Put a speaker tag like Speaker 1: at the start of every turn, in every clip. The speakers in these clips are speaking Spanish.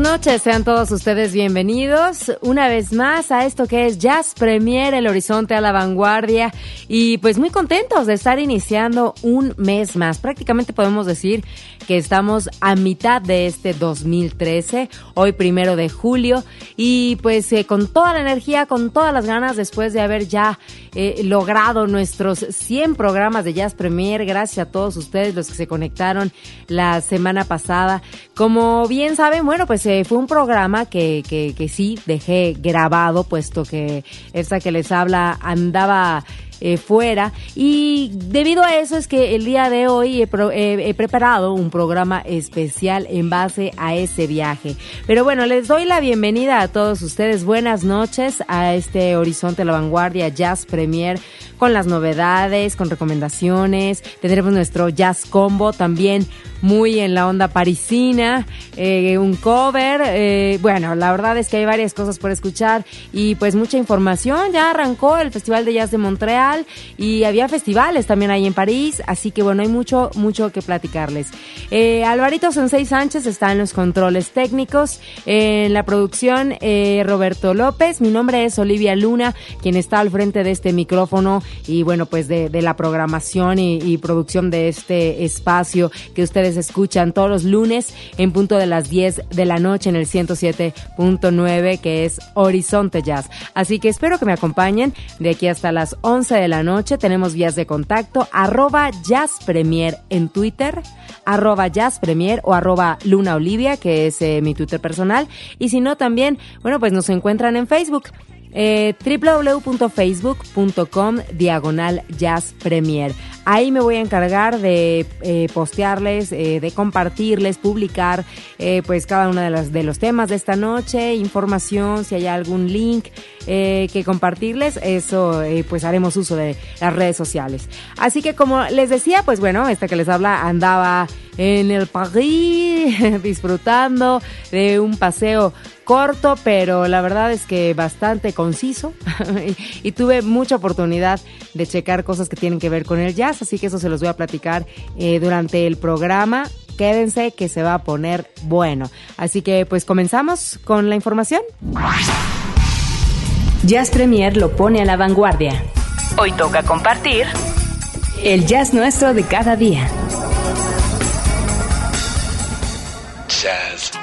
Speaker 1: Noches, sean todos ustedes bienvenidos una vez más a esto que es Jazz Premier, el horizonte a la vanguardia y pues muy contentos de estar iniciando un mes más. Prácticamente podemos decir que estamos a mitad de este 2013, hoy primero de julio y pues eh, con toda la energía, con todas las ganas después de haber ya eh, logrado nuestros 100 programas de Jazz Premier. Gracias a todos ustedes los que se conectaron la semana pasada. Como bien saben, bueno, pues fue un programa que, que, que sí dejé grabado, puesto que esta que les habla andaba eh, fuera. Y debido a eso es que el día de hoy he, preparado un programa especial en base a ese viaje. Pero bueno, les doy la bienvenida a todos ustedes. Buenas noches a este Horizonte la Vanguardia Jazz Premier con las novedades, con recomendaciones. Tendremos nuestro Jazz Combo también muy en la onda parisina, eh, un cover. Eh, bueno, la verdad es que hay varias cosas por escuchar y pues mucha información. Ya arrancó el Festival de Jazz de Montreal y había festivales también ahí en París, así que bueno, hay mucho, mucho que platicarles. Eh, Alvarito Sensei Sánchez está en los controles técnicos, en la producción eh, Roberto López, mi nombre es Olivia Luna, quien está al frente de este micrófono y bueno, pues de, la programación y, y producción de este espacio que ustedes escuchan todos los lunes en punto de las 10 de la noche en el 107.9 que es Horizonte Jazz. Así que espero que me acompañen de aquí hasta las 11 de la noche. Tenemos vías de contacto arroba Jazz Premier en Twitter, arroba Jazz Premier o arroba Luna Olivia que es eh, mi Twitter personal. Y si no también, bueno pues nos encuentran en Facebook eh, www.facebook.com diagonal jazz premier. Ahí me voy a encargar de eh, postearles, eh, de compartirles, publicar pues cada uno de los, de los temas de esta noche, información, si hay algún link que compartirles, eso pues haremos uso de las redes sociales. Así que como les decía, pues bueno, esta que les habla andaba en el París disfrutando de un paseo corto, pero la verdad es que bastante conciso y, tuve mucha oportunidad de checar cosas que tienen que ver con el jazz, así que eso se los voy a platicar eh, durante el programa. Quédense que se va a poner bueno. Así que pues comenzamos con la información. Jazz Premier lo pone a la vanguardia.
Speaker 2: Hoy toca compartir
Speaker 1: el jazz nuestro de cada día.
Speaker 3: Jazz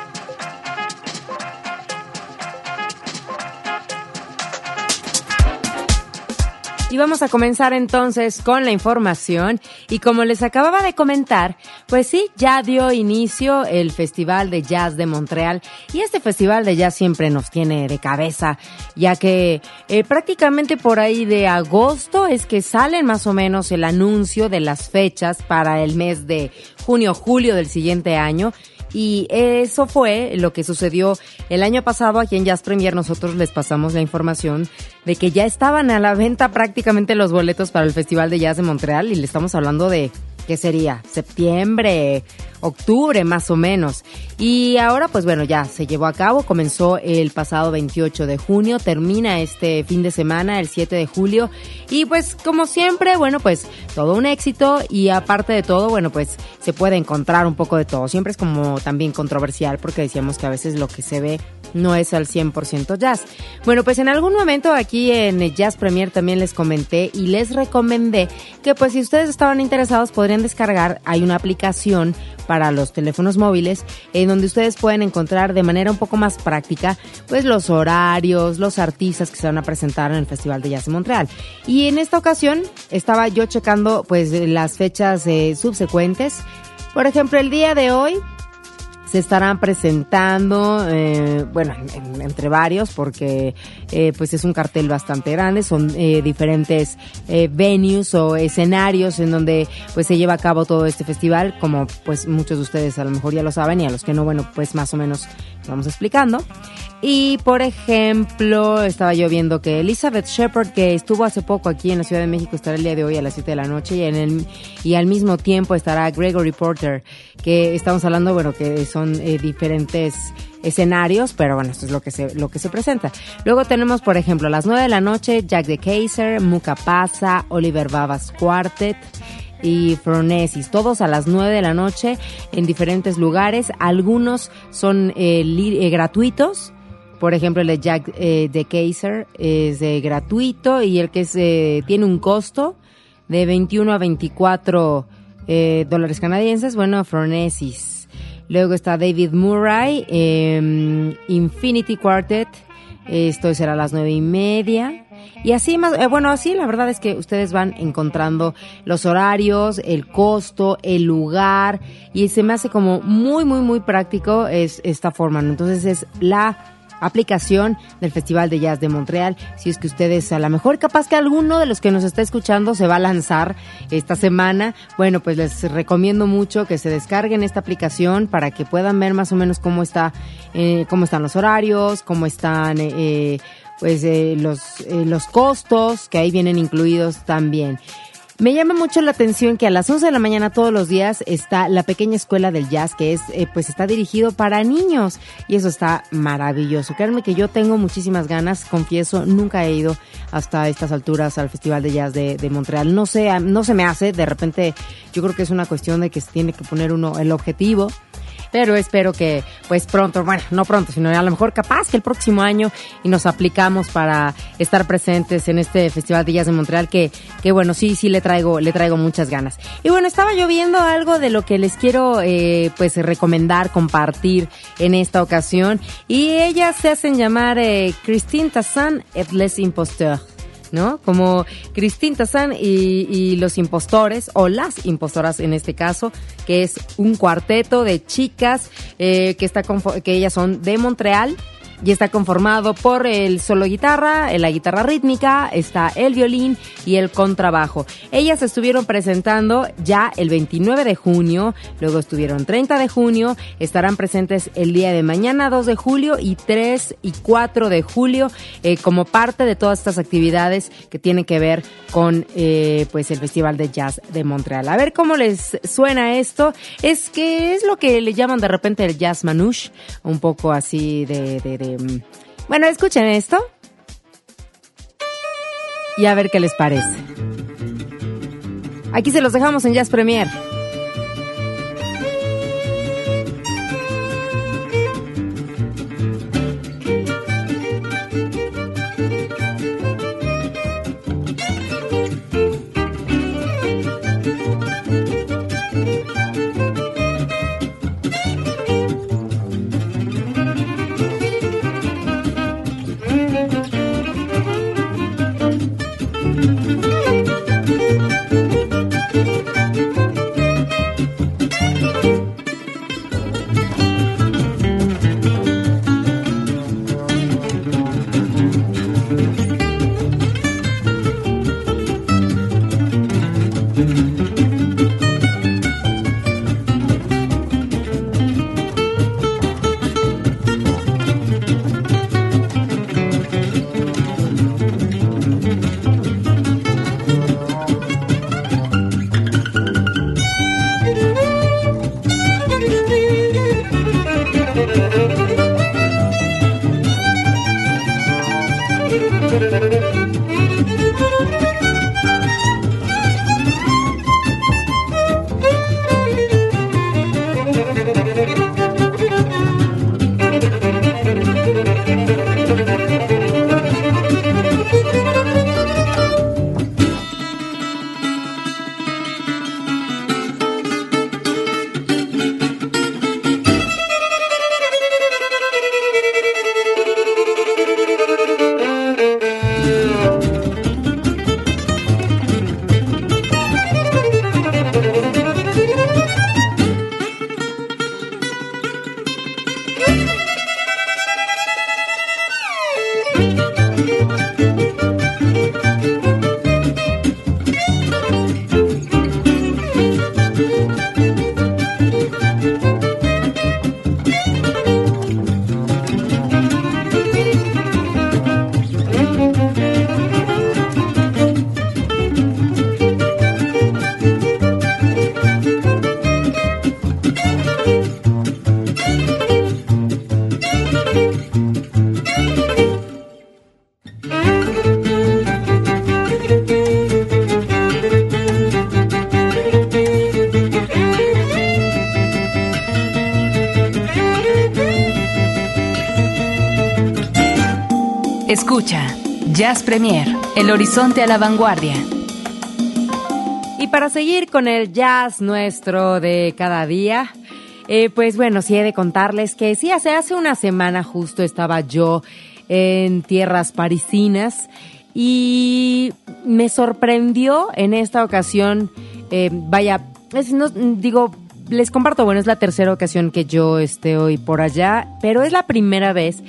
Speaker 1: Y vamos a comenzar entonces con la información. Y como les acababa de comentar, pues sí, ya dio inicio el Festival de Jazz de Montreal. Y este Festival de Jazz siempre nos tiene de cabeza, ya que eh, prácticamente por ahí de agosto es que salen más o menos el anuncio de las fechas para el mes de junio, julio del siguiente año. Y eso fue lo que sucedió el año pasado aquí en Jazz Premier. Nosotros les pasamos la información de que ya estaban a la venta prácticamente los boletos para el Festival de Jazz de Montreal y le estamos hablando de ¿qué sería? Septiembre, octubre más o menos. Y ahora pues bueno, ya se llevó a cabo, comenzó el pasado 28 de junio, termina este fin de semana, el 7 de julio. Y pues como siempre, bueno pues todo un éxito y aparte de todo, bueno pues se puede encontrar un poco de todo. Siempre es como también controversial porque decíamos que a veces lo que se ve no es al 100% jazz. Bueno, pues en algún momento aquí en Jazz Premier también les comenté y les recomendé que pues si ustedes estaban interesados podrían descargar, hay una aplicación para los teléfonos móviles en donde ustedes pueden encontrar de manera un poco más práctica pues los horarios, los artistas que se van a presentar en el Festival de Jazz de Montreal. Y en esta ocasión estaba yo checando pues las fechas eh, subsecuentes. Por ejemplo, el día de hoy se estarán presentando, eh, bueno, entre varios, porque eh, pues es un cartel bastante grande, son eh, diferentes eh, venues o escenarios en donde pues se lleva a cabo todo este festival, como pues muchos de ustedes a lo mejor ya lo saben y a los que no, bueno, pues más o menos vamos explicando. Y por ejemplo, estaba yo viendo que Elizabeth Shepard, que estuvo hace poco aquí en la Ciudad de México, estará el día de hoy a las 7 de la noche y, en el, y al mismo tiempo estará Gregory Porter, que estamos hablando, bueno, que son eh, diferentes escenarios, pero bueno, esto es lo que se, lo que se presenta. Luego tenemos, por ejemplo, a las 9 de la noche, Jack the Kaiser, Muka Pasa, Oliver Babas Quartet y Fronesis, todos a las 9 de la noche en diferentes lugares. Algunos son eh, eh, gratuitos, por ejemplo, el de Jack eh, de Kaiser es eh, gratuito y el que es, eh, tiene un costo de 21 a 24 eh, dólares canadienses, bueno, Phronesis. Luego está David Murray, em, Infinity Quartet, esto será a las nueve y media. Y así más, eh, bueno, así la verdad es que ustedes van encontrando los horarios, el costo, el lugar, y se me hace como muy, muy, muy práctico es esta forma. Entonces es la aplicación del Festival de Jazz de Montreal. Si es que ustedes, a lo mejor capaz que alguno de los que nos está escuchando se va a lanzar esta semana, bueno, pues les recomiendo mucho que se descarguen esta aplicación para que puedan ver más o menos cómo está, eh, cómo están los horarios, cómo están, eh, pues eh, los, eh, los costos que ahí vienen incluidos también. Me llama mucho la atención que a las 11 de la mañana todos los días está la pequeña escuela del jazz que es eh, pues está dirigido para niños y eso está maravilloso. Créanme que yo tengo muchísimas ganas, confieso, nunca he ido hasta estas alturas al Festival de Jazz de, de Montreal. No sé, no se me hace, de repente yo creo que es una cuestión de que se tiene que poner uno el objetivo pero espero que pues pronto, bueno, no pronto, sino a lo mejor capaz que el próximo año y nos aplicamos para estar presentes en este Festival de Jazz de Montreal que, que bueno, sí, sí le traigo, le traigo muchas ganas. Y bueno, estaba yo viendo algo de lo que les quiero eh, pues recomendar, compartir en esta ocasión y ellas se hacen llamar eh, Christine Tassan et les Imposteurs. ¿No? Como Christine Tassan y, y, los impostores, o las impostoras en este caso, que es un cuarteto de chicas eh, que, está que ellas son de Montreal y está conformado por el solo guitarra, la guitarra rítmica, está el violín y el contrabajo. Ellas estuvieron presentando ya el 29 de junio, luego estuvieron 30 de junio, estarán presentes el día de mañana 2 de julio y 3 y 4 de julio eh, como parte de todas estas actividades que tienen que ver con eh, pues el Festival de Jazz de Montreal. A ver cómo les suena esto. Es que es lo que le llaman de repente el jazz manouche, un poco así de bueno, escuchen esto y a ver qué les parece. Aquí se los dejamos en Jazz Premier.
Speaker 2: Escucha, Jazz Premier, el horizonte a la vanguardia.
Speaker 1: Y para seguir con el jazz nuestro de cada día, eh, pues bueno, sí he de contarles que sí, hace, hace una semana justo estaba yo en tierras parisinas y me sorprendió en esta ocasión, eh, vaya, no, digo, les comparto, bueno, es la tercera ocasión que yo esté hoy por allá, pero es la primera vez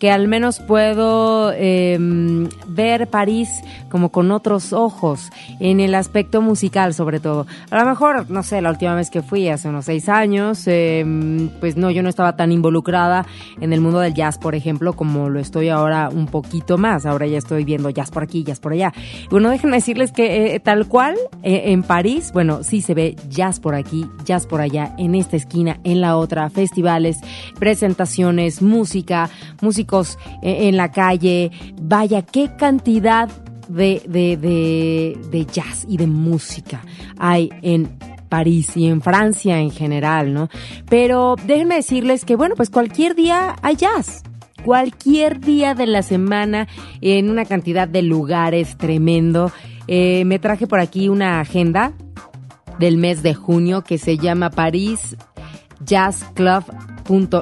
Speaker 1: que al menos puedo em, ver París como con otros ojos, en el aspecto musical sobre todo. A lo mejor, no sé, la última vez que fui, hace unos seis años, em, pues no, yo no estaba tan involucrada en el mundo del jazz, por ejemplo, como lo estoy ahora un poquito más. Ahora ya estoy viendo jazz por aquí, jazz por allá. Bueno, déjenme decirles que eh, tal cual, eh, en París, bueno, sí se ve jazz por aquí, jazz por allá, en esta esquina, en la otra, festivales, presentaciones, música, música eh, en la calle. Vaya, qué cantidad de, de, jazz y de música hay en París y en Francia en general, ¿no? Pero déjenme decirles que, bueno, pues cualquier día hay jazz. Cualquier día de la semana en una cantidad de lugares tremendo. Eh, me traje por aquí una agenda del mes de junio que se llama París Jazz Club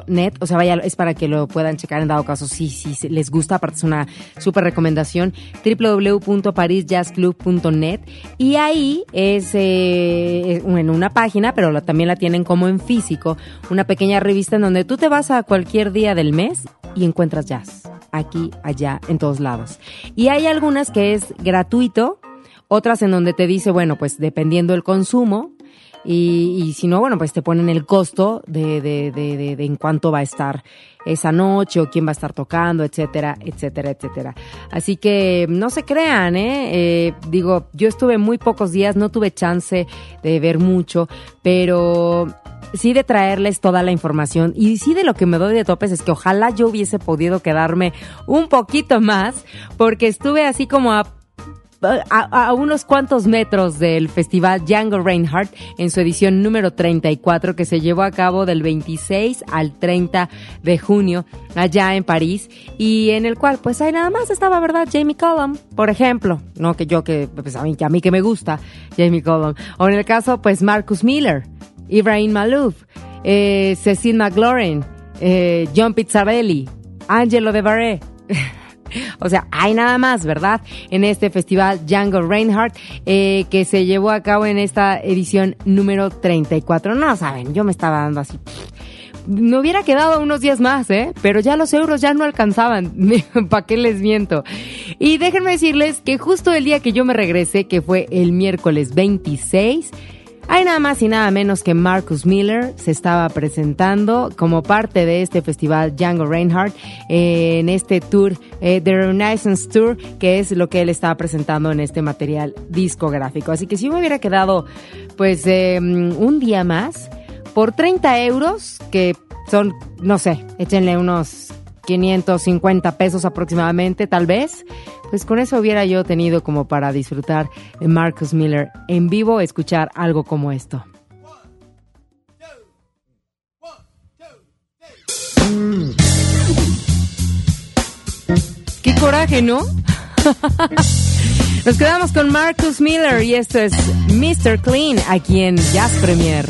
Speaker 1: net, o sea, vaya, es para que lo puedan checar en dado caso si, si les gusta, aparte es una súper recomendación, www.parisjazzclub.net y ahí es eh, en una página, pero también la tienen como en físico, una pequeña revista en donde tú te vas a cualquier día del mes y encuentras jazz, aquí, allá, en todos lados. Y hay algunas que es gratuito, otras en donde te dice, bueno, pues dependiendo del consumo, y, y si no, bueno, pues te ponen el costo de, de, de, de, en cuánto va a estar esa noche o quién va a estar tocando, etcétera, etcétera, etcétera. Así que no se crean, ¿eh? ¿eh? Digo, yo estuve muy pocos días, no tuve chance de ver mucho, pero sí de traerles toda la información y sí de lo que me doy de topes es que ojalá yo hubiese podido quedarme un poquito más porque estuve así como a a, unos cuantos metros del festival Django Reinhardt en su edición número 34 que se llevó a cabo del 26 al 30 de junio allá en París y en el cual pues ahí nada más estaba, ¿verdad? Jamie Cullum, por ejemplo, no que yo que pues a mí, a mí que me gusta Jamie Cullum, o en el caso pues Marcus Miller, Ibrahim Malouf, eh, Cecil McLaurin, eh, John Pizzarelli, Angelo De Barré O sea, hay nada más, ¿verdad? En este festival Django Reinhardt, eh, que se llevó a cabo en esta edición número 34. No saben, yo me estaba dando así. Me hubiera quedado unos días más, ¿eh? Pero ya los euros ya no alcanzaban. ¿Para qué les miento? Y déjenme decirles que justo el día que yo me regresé, que fue el miércoles 26, hay nada más y nada menos que Marcus Miller se estaba presentando como parte de este festival Django Reinhardt en este tour, eh, The Renaissance Tour, que es lo que él estaba presentando en este material discográfico. Así que si me hubiera quedado pues em, un día más, por 30 euros, que son, no sé, échenle unos 550 pesos aproximadamente, tal vez, pues con eso hubiera yo tenido como para disfrutar de Marcus Miller en vivo, escuchar algo como esto. Qué coraje, ¿no? Nos quedamos con Marcus Miller y esto es Mr. Clean aquí en Jazz Premier.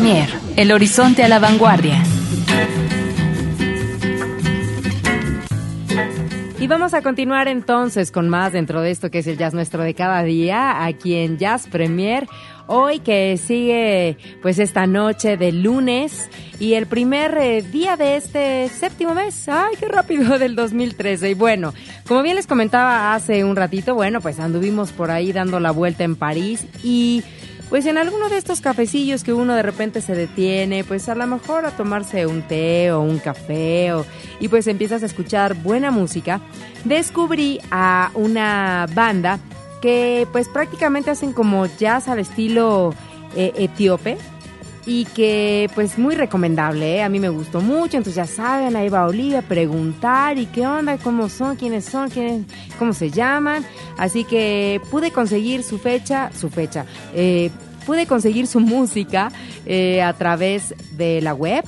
Speaker 2: Premier, el horizonte a la vanguardia.
Speaker 1: Y vamos a continuar entonces con más dentro de esto que es el jazz nuestro de cada día, aquí en Jazz Premier. Hoy que sigue pues esta noche de lunes y el primer eh, día de este séptimo mes, ay, qué rápido del 2013. Y bueno, como bien les comentaba hace un ratito, bueno, pues anduvimos por ahí dando la vuelta en París y pues en alguno de estos cafecillos que uno de repente se detiene, pues a lo mejor a tomarse un té o un café o, y pues empiezas a escuchar buena música, descubrí a una banda que pues prácticamente hacen como jazz al estilo eh, etíope y que pues muy recomendable, ¿eh? a mí me gustó mucho, entonces ya saben, ahí va Olivia preguntar y qué onda, cómo son, quiénes son, cómo se llaman, así que pude conseguir su fecha, su fecha, eh, pude conseguir su música eh, a través de la web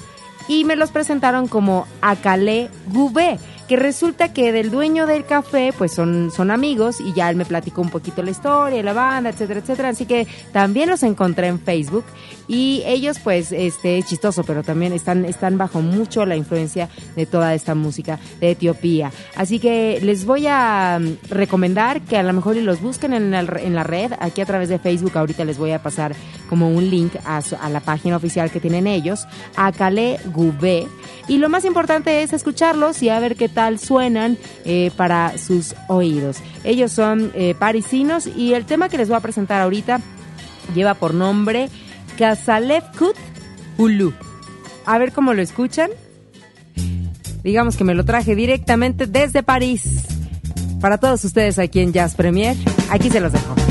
Speaker 1: y me los presentaron como Akale Gubé resulta que del dueño del café, pues son, son amigos y ya él me platicó un poquito la historia, la banda, etcétera, etcétera. Así que también los encontré en Facebook y ellos, pues, este, chistoso, pero también están, están bajo mucho la influencia de toda esta música de Etiopía. Así que les voy a mm, recomendar que a lo mejor los busquen en, la red, aquí a través de Facebook. Ahorita les voy a pasar como un link a, la página oficial que tienen ellos, a Kale Gubé. Y lo más importante es escucharlos y a ver qué tal suenan eh, para sus oídos. Ellos son eh, parisinos y el tema que les voy a presentar ahorita lleva por nombre Kut Ulu. A ver cómo lo escuchan. Digamos que me lo traje directamente desde París. Para todos ustedes aquí en Jazz Premier, aquí se los dejo.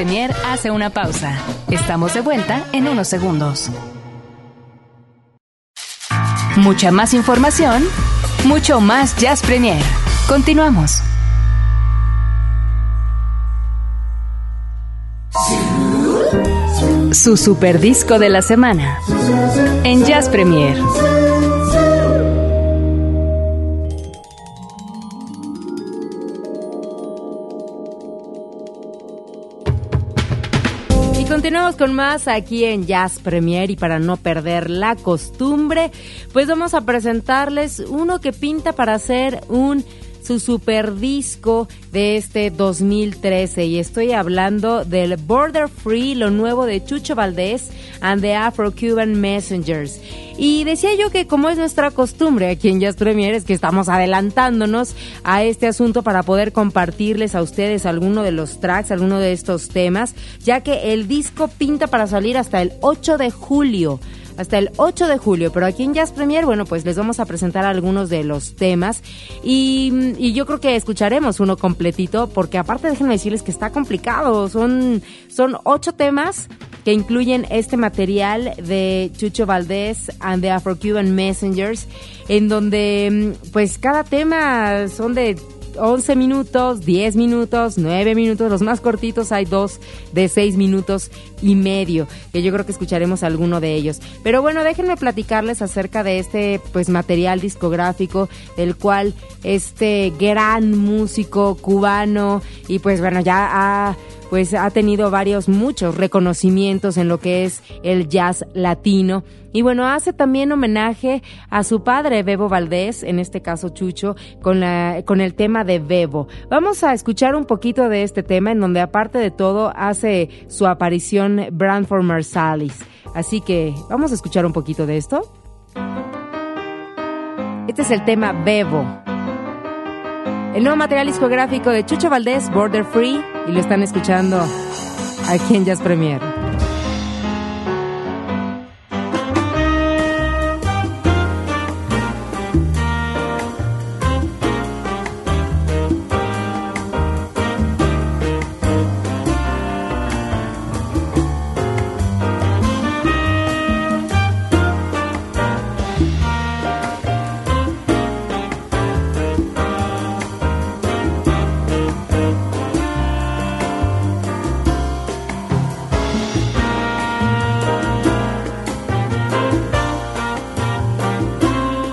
Speaker 2: Premier hace una pausa. Estamos de vuelta en unos segundos. Mucha más información, mucho más Jazz Premier. Continuamos. Su super disco de la semana en Jazz Premier.
Speaker 1: Continuamos con más aquí en Jazz Premier y para no perder la costumbre, pues vamos a presentarles uno que pinta para hacer un su super disco de este 2013 y estoy hablando del Border Free, lo nuevo de Chucho Valdés and the Afro-Cuban Messengers. Y decía yo que como es nuestra costumbre aquí en Jazz Premier es que estamos adelantándonos a este asunto para poder compartirles a ustedes alguno de los tracks, alguno de estos temas, ya que el disco pinta para salir hasta el 8 de julio hasta el 8 de julio. Pero aquí en Jazz Premier, bueno, pues les vamos a presentar algunos de los temas y, y yo creo que escucharemos uno completito porque aparte déjenme decirles que está complicado. Son, son ocho temas que incluyen este material de Chucho Valdés and the Afro-Cuban Messengers, en donde pues cada tema son de 11 minutos, 10 minutos, 9 minutos, los más cortitos hay dos de 6 minutos y medio, que yo creo que escucharemos alguno de ellos. Pero bueno, déjenme platicarles acerca de este pues material discográfico del cual este gran músico cubano y pues bueno, ya ha pues ha tenido varios, muchos reconocimientos en lo que es el jazz latino. Y bueno, hace también homenaje a su padre, Bebo Valdés, en este caso Chucho, con, la, con el tema de Bebo. Vamos a escuchar un poquito de este tema, en donde aparte de todo hace su aparición Branford Marsalis. Así que vamos a escuchar un poquito de esto. Este es el tema Bebo. El nuevo material discográfico de Chucho Valdés, Border Free, y lo están escuchando aquí en Jazz Premier.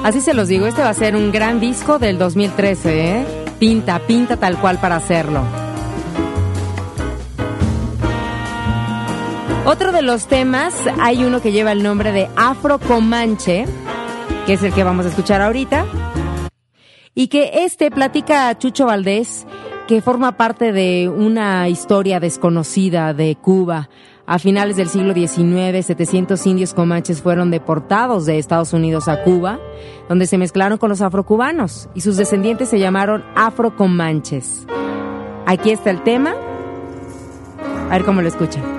Speaker 1: Así se los digo, este va a ser un gran disco del 2013, ¿eh? Pinta, pinta tal cual para hacerlo. Otro de los temas, hay uno que lleva el nombre de Afro Comanche, que es el que vamos a escuchar ahorita, y que este platica a Chucho Valdés, que forma parte de una historia desconocida de Cuba a finales del siglo XIX, 700 indios comanches fueron deportados de Estados Unidos a Cuba, donde se mezclaron con los afrocubanos y sus descendientes se llamaron afrocomanches. Aquí está el tema. A ver cómo lo escuchan.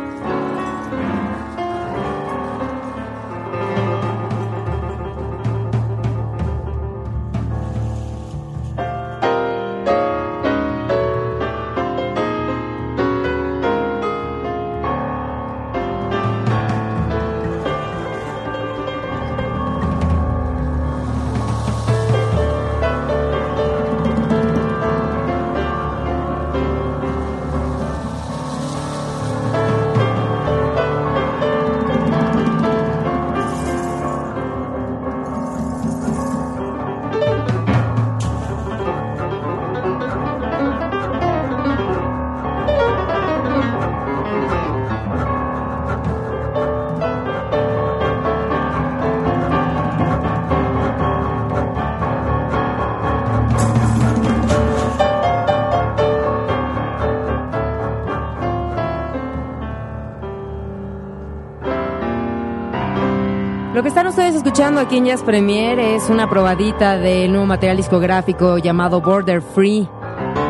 Speaker 1: Escuchando aquí en Jazz Premier es una probadita del nuevo material discográfico llamado Border Free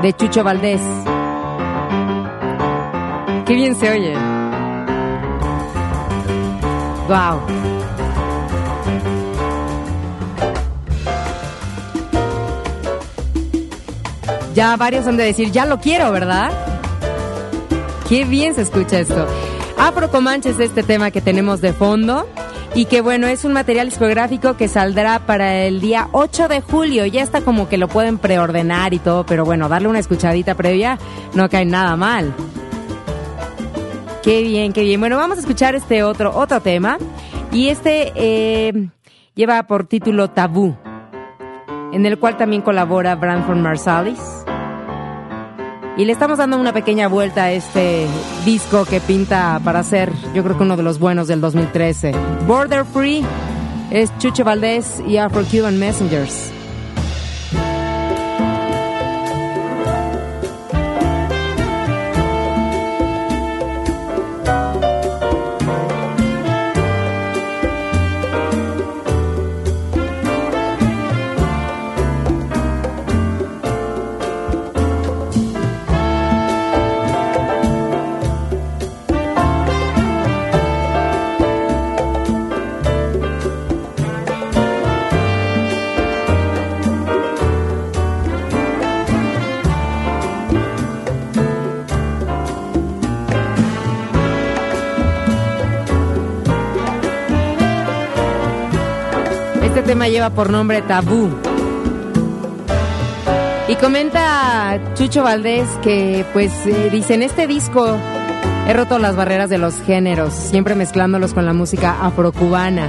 Speaker 1: de Chucho Valdés. Qué bien se oye. Wow. Ya varios han de decir, ya lo quiero, ¿verdad? Qué bien se escucha esto. Afro Comanche es este tema que tenemos de fondo y que bueno, es un material discográfico que saldrá para el día 8 de julio. Ya está como que lo pueden preordenar y todo, pero bueno, darle una escuchadita previa no cae nada mal. Qué bien, qué bien. Bueno, vamos a escuchar este otro, otro tema. Y este eh, lleva por título Tabú, en el cual también colabora Branford Marsalis. Y le estamos dando una pequeña vuelta a este disco que pinta para ser, yo creo que uno de los buenos del 2013. Border Free es Chucho Valdés y Afro Cuban Messengers. Lleva por nombre Tabú. Y comenta Chucho Valdés que, pues, eh, dice, en este disco he roto las barreras de los géneros, siempre mezclándolos con la música afrocubana.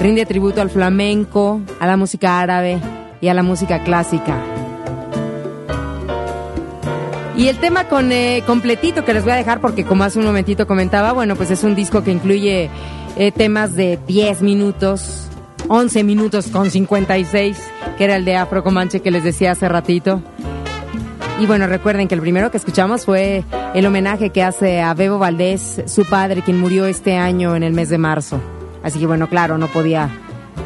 Speaker 1: Rinde tributo al flamenco, a la música árabe y a la música clásica. Y el tema con eh, completito que les voy a dejar porque como hace un momentito comentaba, bueno, pues es un disco que incluye eh, temas de 10 minutos, 11 minutos con 56, que era el de Afro Comanche que les decía hace ratito. Y bueno, recuerden que el primero que escuchamos fue el homenaje que hace a Bebo Valdés, su padre, quien murió este año en el mes de marzo. Así que bueno, claro, no podía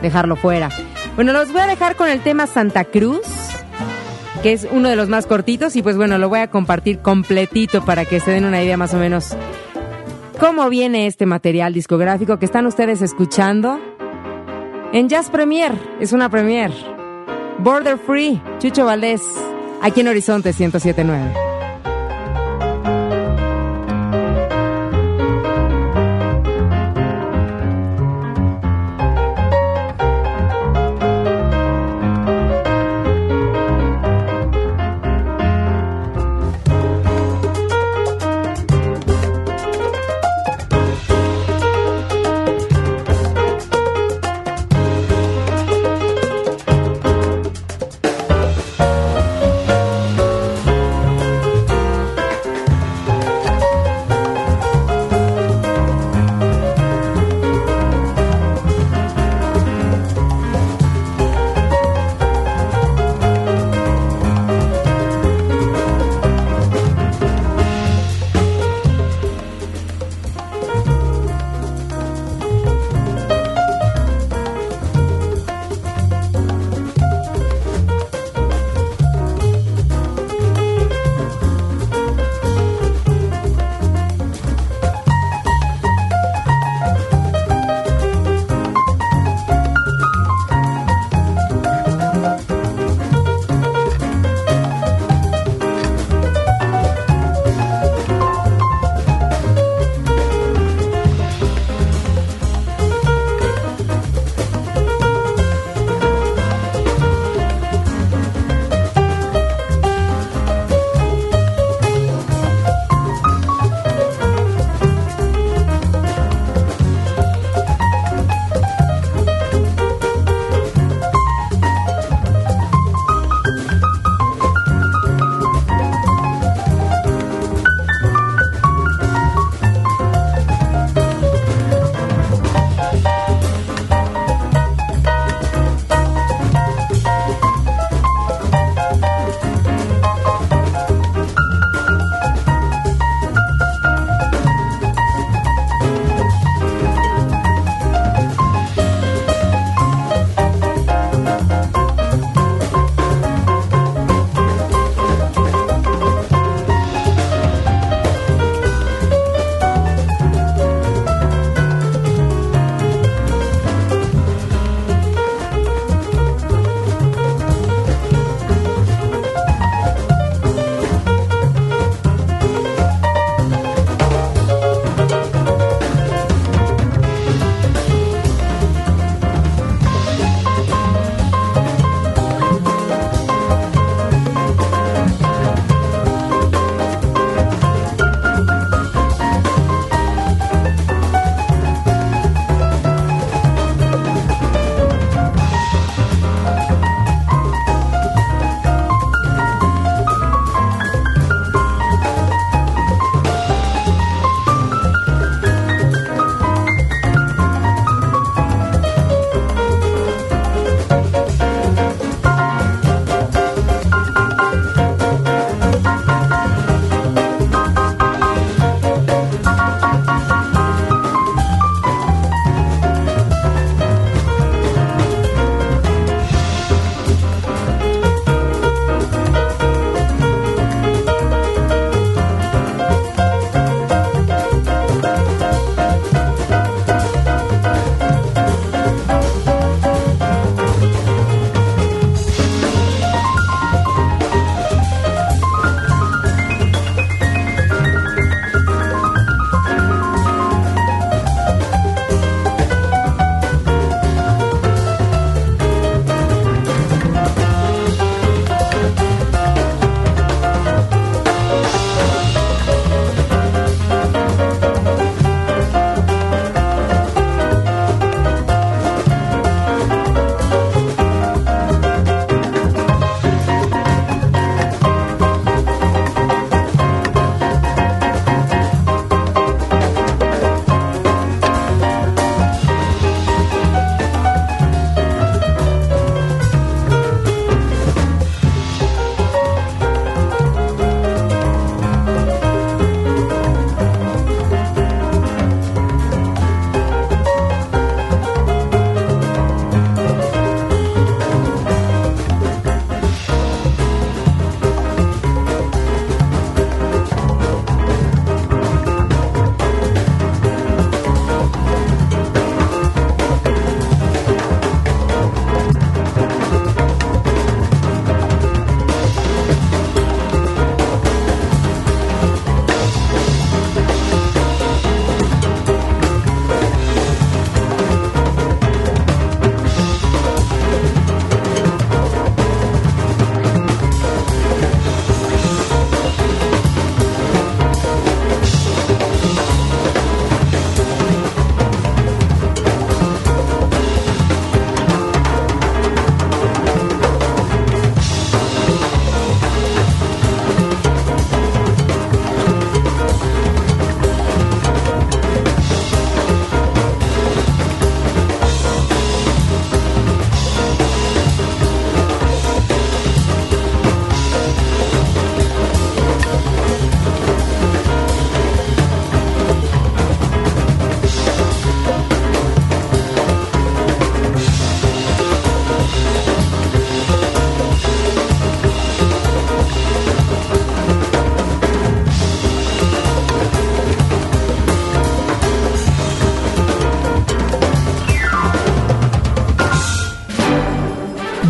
Speaker 1: dejarlo fuera. Bueno, los voy a dejar con el tema Santa Cruz, que es uno de los más cortitos y pues bueno, lo voy a compartir completito para que se den una idea más o menos cómo viene este material discográfico que están ustedes escuchando en Jazz Premier, es una premier. Border Free, Chucho Valdés, aquí en Horizonte 1079.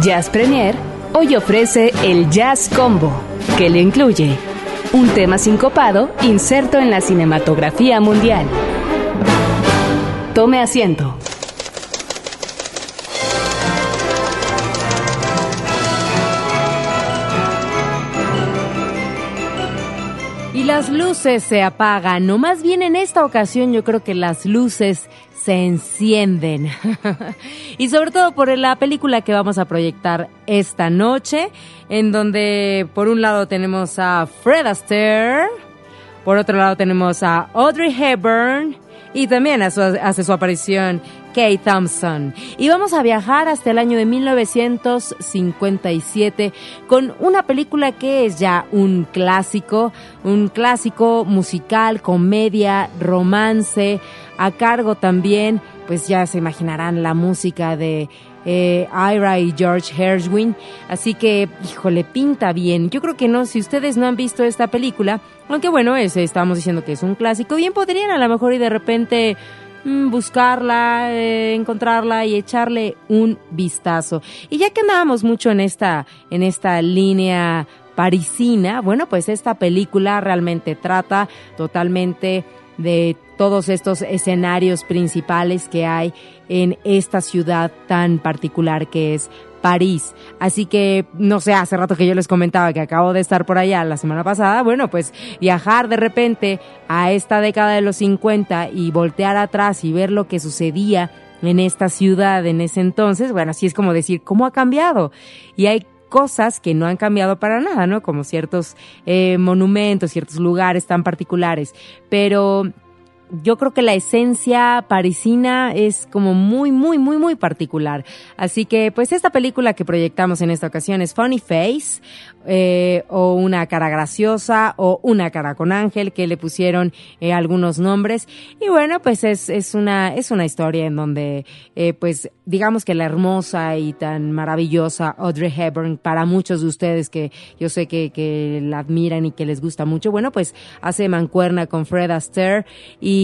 Speaker 2: Jazz Premier hoy ofrece el Jazz Combo, que le incluye un tema sincopado inserto en la cinematografía mundial. Tome asiento.
Speaker 1: Y las luces se apagan, o más bien en esta ocasión yo creo que las luces se encienden. y sobre todo por la película que vamos a proyectar esta noche, en donde por un lado tenemos a Fred Astaire, por otro lado tenemos a Audrey Hepburn y también hace su aparición Kate Thompson. Y vamos a viajar hasta el año de 1957 con una película que es ya un clásico, un clásico musical, comedia, romance, a cargo también, pues ya se imaginarán la música de eh, Ira y George Hershwin. Así que, híjole, pinta bien. Yo creo que no, si ustedes no han visto esta película, aunque bueno, ese estamos diciendo que es un clásico, bien podrían a lo mejor y de repente mm, buscarla, eh, encontrarla y echarle un vistazo. Y ya que andábamos mucho en esta, en esta línea parisina, bueno, pues esta película realmente trata totalmente de todos estos escenarios principales que hay en esta ciudad tan particular que es París. Así que, no sé, hace rato que yo les comentaba que acabo de estar por allá la semana pasada, bueno, pues viajar de repente a esta década de los 50 y voltear atrás y ver lo que sucedía en esta ciudad en ese entonces, bueno, así es como decir, ¿cómo ha cambiado? Y hay cosas que no han cambiado para nada, ¿no? Como ciertos eh, monumentos, ciertos lugares tan particulares. Pero yo creo que la esencia parisina es como muy, muy, muy, muy particular. Así que, pues esta película que proyectamos en esta ocasión es Funny Face, eh, o una cara graciosa, o una cara con ángel, que le pusieron eh, algunos nombres. Y bueno, pues es, es una, es una historia en donde, eh, pues, digamos que la hermosa y tan maravillosa Audrey Hepburn, para muchos de ustedes que yo sé que, que la admiran y que les gusta mucho, bueno, pues hace mancuerna con Fred Astaire y,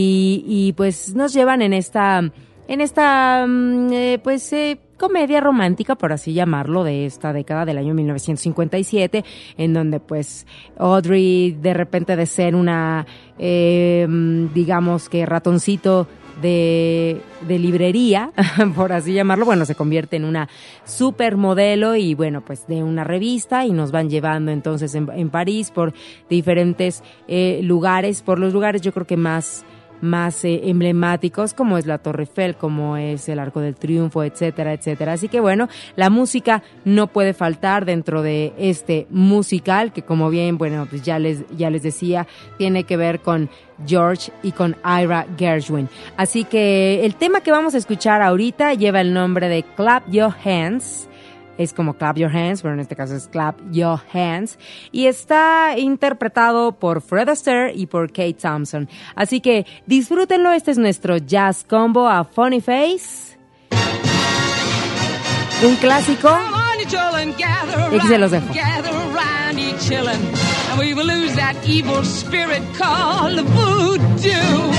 Speaker 1: y pues nos llevan en esta, en esta, mm, eh, pues, eh, comedia romántica, por así llamarlo, de esta década del año 1957, en donde pues Audrey de repente de ser una, eh, mm, digamos que ratoncito de, de librería, por así llamarlo, bueno, se convierte en una supermodelo y bueno, pues de una revista y nos van llevando entonces en, en París por diferentes eh, lugares, por los lugares yo creo que más más eh, emblemáticos como es la Torre Eiffel, como es el Arco del Triunfo, etcétera, etcétera. Así que bueno, la música no puede faltar dentro de este musical que como bien, bueno, pues ya les ya les decía, tiene que ver con George y con Ira Gershwin. Así que el tema que vamos a escuchar ahorita lleva el nombre de Clap Your Hands es como Clap Your Hands, pero en este caso es Clap Your Hands. Y está interpretado por Fred Astaire y por Kate Thompson. Así que disfrútenlo, este es nuestro jazz combo a Funny Face. Un clásico. Y aquí se los dejo. And we will lose that evil spirit called voodoo.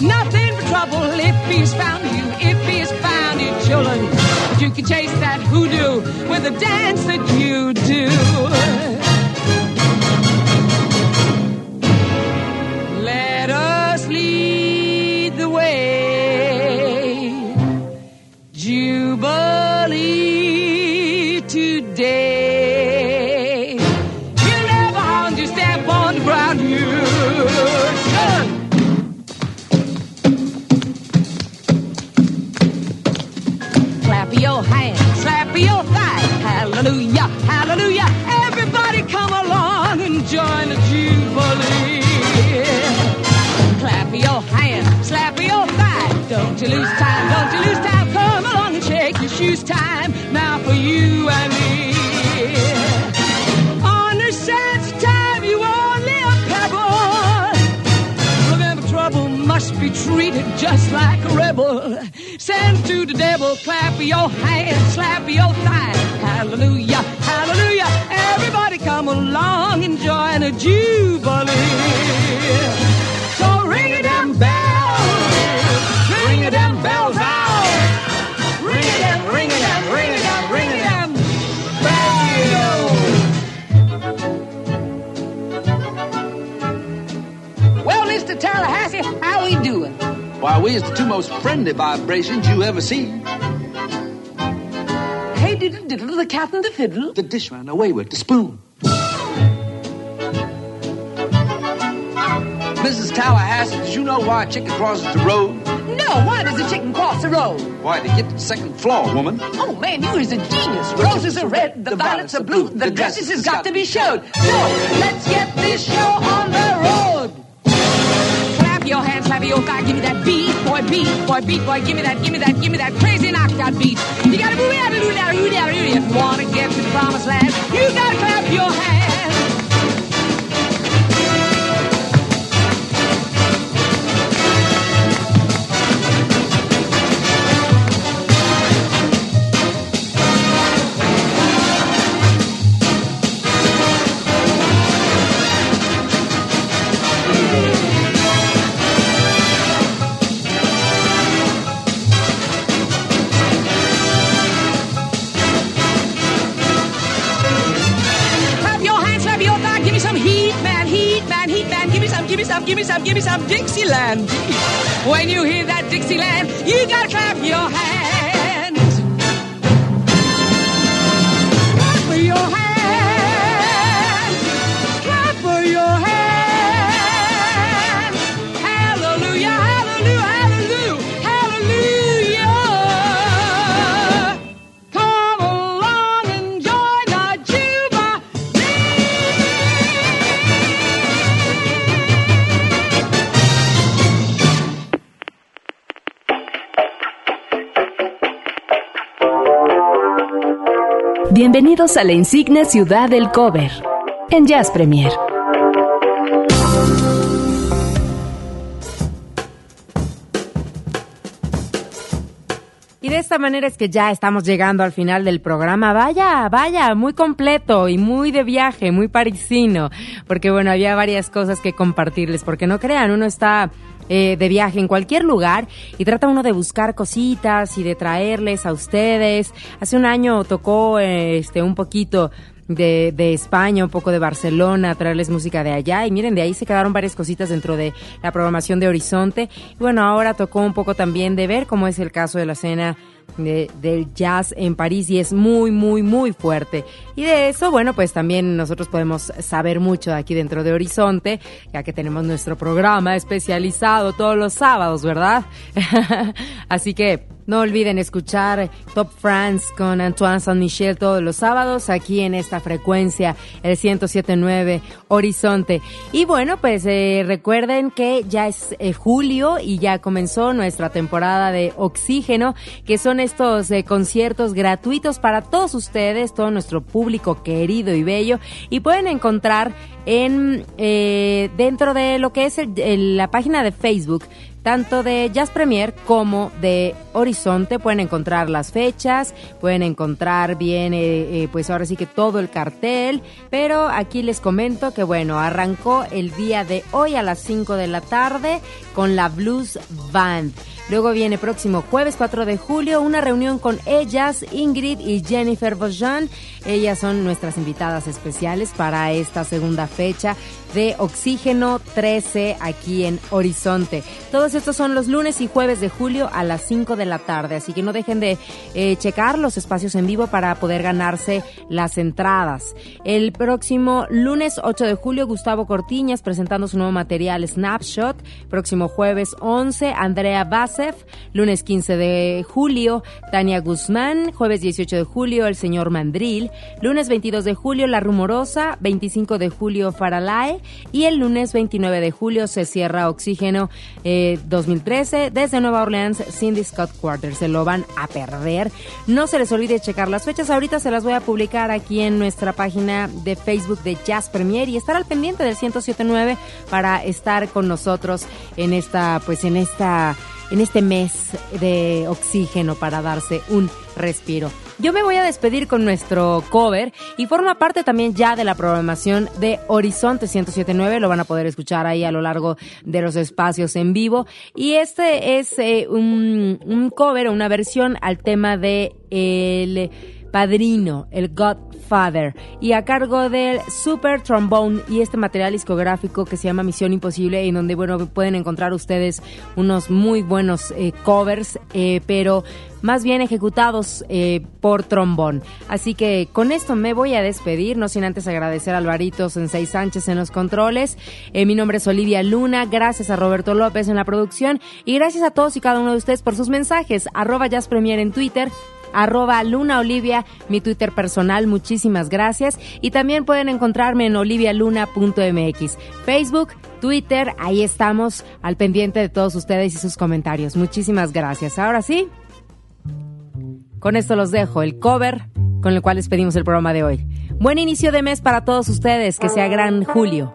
Speaker 1: Nothing but trouble if he's found you, if you, But you can chase that hoodoo with the dance that you do. Hallelujah, hallelujah. Everybody come along and join the jubilee. Clap your hands, slap your thigh. Don't you lose time, don't you lose time. Come along and shake your shoes. Time just like a rebel. Send to the devil, clap your hands, slap your thighs. Hallelujah, hallelujah. Everybody come along and join a jubilee. So ring a damn bell, ring a damn bells
Speaker 4: We
Speaker 5: is the two most friendly vibrations you ever see.
Speaker 4: Hey, diddle diddle, the cat and the fiddle.
Speaker 5: The dish ran away with the spoon. Mrs. Tallahassee, did you know why a chicken crosses the road?
Speaker 4: No, why does the chicken cross the road?
Speaker 5: Why, to get to the second floor, woman.
Speaker 4: Oh man, you is a genius. Roses are red, the violets are blue, the dresses has got to be showed. So, let's get this show on the road. Clap your hands, clap your thigh, give me that beat, boy, beat, boy, beat, boy, give me that, give me that, give me that crazy knockout beat. You gotta move out, move out, move out, move out. If you wanna get to the promised land, you gotta clap your hands. Give me some, Dixieland. When you hear that Dixieland, you gotta clap your hands.
Speaker 2: Bienvenidos a la insigne ciudad del cover en Jazz Premier.
Speaker 1: Y de esta manera es que ya estamos llegando al final del programa. Vaya, vaya, muy completo y muy de viaje, muy parisino. Porque bueno, había varias cosas que compartirles. Porque no crean, uno está eh, de viaje en cualquier lugar y trata uno de buscar cositas y de traerles a ustedes. Hace un año tocó eh, este un poquito de, de España, un poco de Barcelona, traerles música de allá. Y miren, de ahí se quedaron varias cositas dentro de la programación de Horizonte. Y bueno, ahora tocó un poco también de ver cómo es el caso de la escena de- del jazz en París y es muy, muy, muy fuerte. Y de eso, bueno, pues también nosotros podemos saber mucho aquí dentro de Horizonte, ya que tenemos nuestro programa especializado todos los sábados, ¿verdad? Así que no olviden escuchar Top France con Antoine Saint-Michel todos los sábados aquí en esta frecuencia, el 1079 Horizonte. Y bueno, pues eh, recuerden que ya es eh, julio y ya comenzó nuestra temporada de Oxígeno, que son estos eh, conciertos gratuitos para todos ustedes, todo nuestro público querido y bello. Y pueden encontrar en eh, dentro de lo que es el- la página de Facebook tanto de Jazz Premier como de Horizonte. Pueden encontrar las fechas, pueden encontrar bien, eh, eh, pues ahora sí que todo el cartel. Pero aquí les comento que, bueno, arrancó el día de hoy a las 5 de la tarde con la Blues Band. Luego viene próximo jueves 4 de julio una reunión con ellas, Ingrid y Jennifer Bojan. Ellas son nuestras invitadas especiales para esta segunda fecha de Oxígeno 13 aquí en Horizonte. Todos estos son los lunes y jueves de julio a las 5 de la tarde, así que no dejen de eh, checar los espacios en vivo para poder ganarse las entradas. El próximo lunes 8 de julio, Gustavo Cortiñas presentando su nuevo material Snapshot. Próximo jueves 11, Andrea Lunes 15 de julio, Tania Guzmán. Jueves 18 de julio, El Señor Mandril. Lunes 22 de julio, La Rumorosa. 25 de julio, Faralae. Y el lunes 29 de julio se cierra Oxígeno eh, 2013 desde Nueva Orleans, Cindy Scott Quarter. Se lo van a perder. No se les olvide checar las fechas. Ahorita se las voy a publicar aquí en nuestra página de Facebook de Jazz Premier y estar al pendiente del 1079 para estar con nosotros en esta, pues en esta, en este mes de oxígeno para darse un respiro. Yo me voy a despedir con nuestro cover y forma parte también ya de la programación de Horizonte 1079. Lo van a poder escuchar ahí a lo largo de los espacios en vivo. Y este es eh, un, un cover, una versión al tema de el Padrino, el Godfather, y a cargo del Super Trombone y este material discográfico que se llama Misión Imposible, en donde, bueno, pueden encontrar ustedes unos muy buenos eh, covers, eh, pero más bien ejecutados eh, por trombón. Así que con esto me voy a despedir, no sin antes agradecer a Alvarito Sensei Sánchez en los controles. Mi nombre es Olivia Luna, gracias a Roberto López en la producción y gracias a todos y cada uno de ustedes por sus mensajes. Arroba Jazz Premier en Twitter, arroba Luna Olivia, mi Twitter personal, muchísimas gracias. Y también pueden encontrarme en olivialuna.mx, Facebook, Twitter, ahí estamos al pendiente de todos ustedes y sus comentarios. Muchísimas gracias. Ahora sí, con esto los dejo, el cover con el cual despedimos el programa de hoy. Buen inicio de mes para todos ustedes, que sea gran julio.